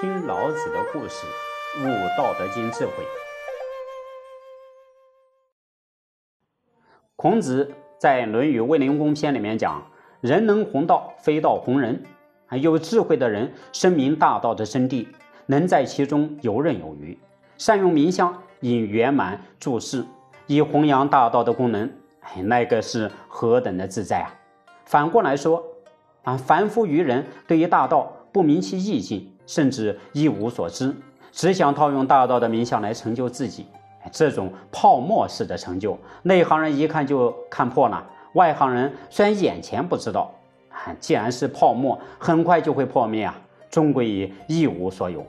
听老子的故事，悟道德经智慧。孔子在《论语卫灵公篇》里面讲：“人能弘道，非道弘人。”有智慧的人深明大道的真谛，能在其中游刃有余，善用名相，以圆满注释，以弘扬大道的功能。哎，那个是何等的自在啊！反过来说，啊，凡夫愚人对于大道不明其意境，甚至一无所知，只想套用大道的名相来成就自己，这种泡沫式的成就，内行人一看就看破了。外行人虽然眼前不知道，既然是泡沫，很快就会破灭啊，终归也一无所有。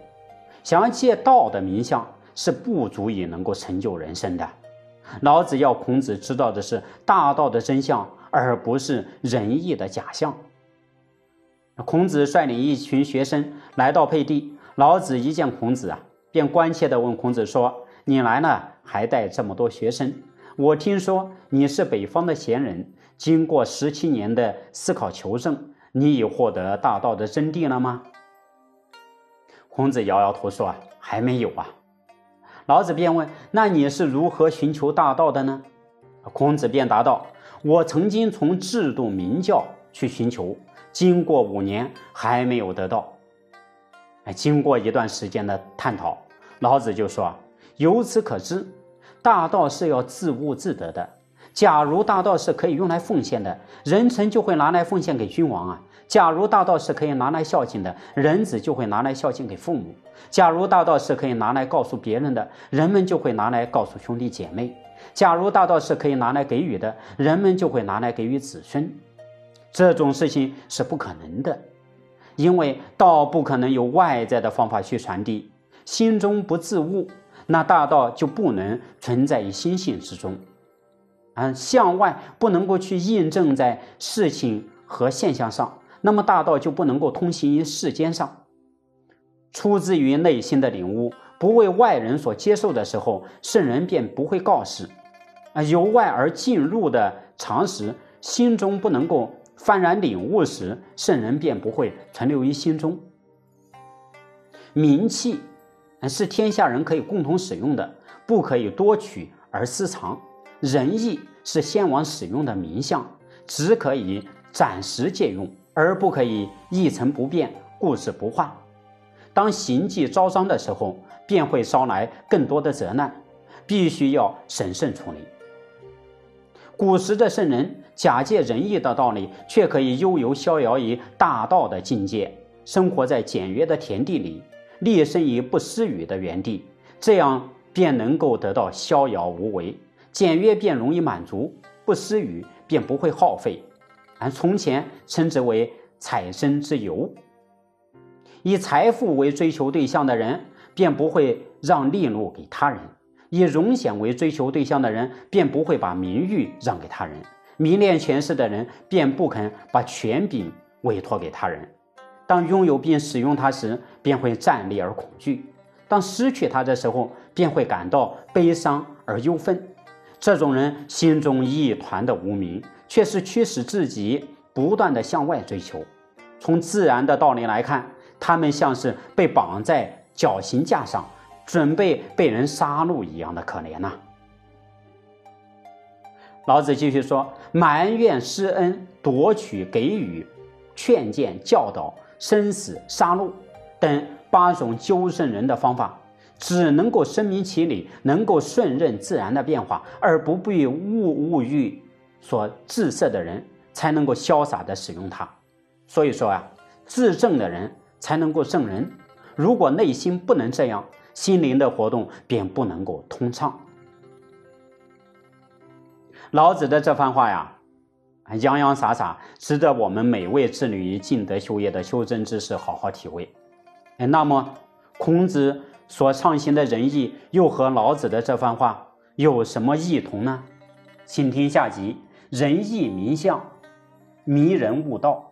想要借道的名相，是不足以能够成就人生的。老子要孔子知道的是大道的真相，而不是仁义的假象。孔子率领一群学生来到沛地，老子一见孔子啊，便关切地问孔子说：“你来呢，还带这么多学生？我听说你是北方的贤人，经过十七年的思考求证，你已获得大道的真谛了吗？”孔子摇摇头说：“，还没有啊。”老子便问：“那你是如何寻求大道的呢？”孔子便答道：“我曾经从制度名教去寻求，经过五年还没有得到。哎，经过一段时间的探讨，老子就说：由此可知，大道是要自悟自得的。假如大道是可以用来奉献的，人臣就会拿来奉献给君王啊。”假如大道是可以拿来孝敬的，人子就会拿来孝敬给父母；假如大道是可以拿来告诉别人的，人们就会拿来告诉兄弟姐妹；假如大道是可以拿来给予的，人们就会拿来给予子孙。这种事情是不可能的，因为道不可能有外在的方法去传递。心中不自悟，那大道就不能存在于心性之中。嗯，向外不能够去印证在事情和现象上。那么大道就不能够通行于世间上，出自于内心的领悟，不为外人所接受的时候，圣人便不会告示；啊，由外而进入的常识，心中不能够幡然领悟时，圣人便不会存留于心中。名器是天下人可以共同使用的，不可以多取而私藏；仁义是先王使用的名相，只可以暂时借用。而不可以一成不变、固执不化。当行迹招彰的时候，便会招来更多的责难，必须要审慎处理。古时的圣人假借仁义的道理，却可以悠游逍遥于大道的境界，生活在简约的田地里，立身于不施予的原地，这样便能够得到逍遥无为。简约便容易满足，不施予便不会耗费。而从前称之为财身之游，以财富为追求对象的人，便不会让利禄给他人；以荣显为追求对象的人，便不会把名誉让给他人；迷恋权势的人，便不肯把权柄委托给他人。当拥有并使用它时，便会战栗而恐惧；当失去它的时候，便会感到悲伤而忧愤。这种人心中一团的无名。却是驱使自己不断的向外追求。从自然的道理来看，他们像是被绑在绞刑架上，准备被人杀戮一样的可怜呐。老子继续说：埋怨、施恩、夺取、给予、劝谏、教导、生死、杀戮等八种纠正人的方法，只能够深明其理，能够顺任自然的变化，而不被物物欲。所自设的人才能够潇洒的使用它，所以说啊，自正的人才能够正人。如果内心不能这样，心灵的活动便不能够通畅。老子的这番话呀，洋洋洒洒，值得我们每位致力于尽德修业的修真之士好好体会。那么孔子所倡行的仁义，又和老子的这番话有什么异同呢？请听下集。仁义名相，迷人悟道。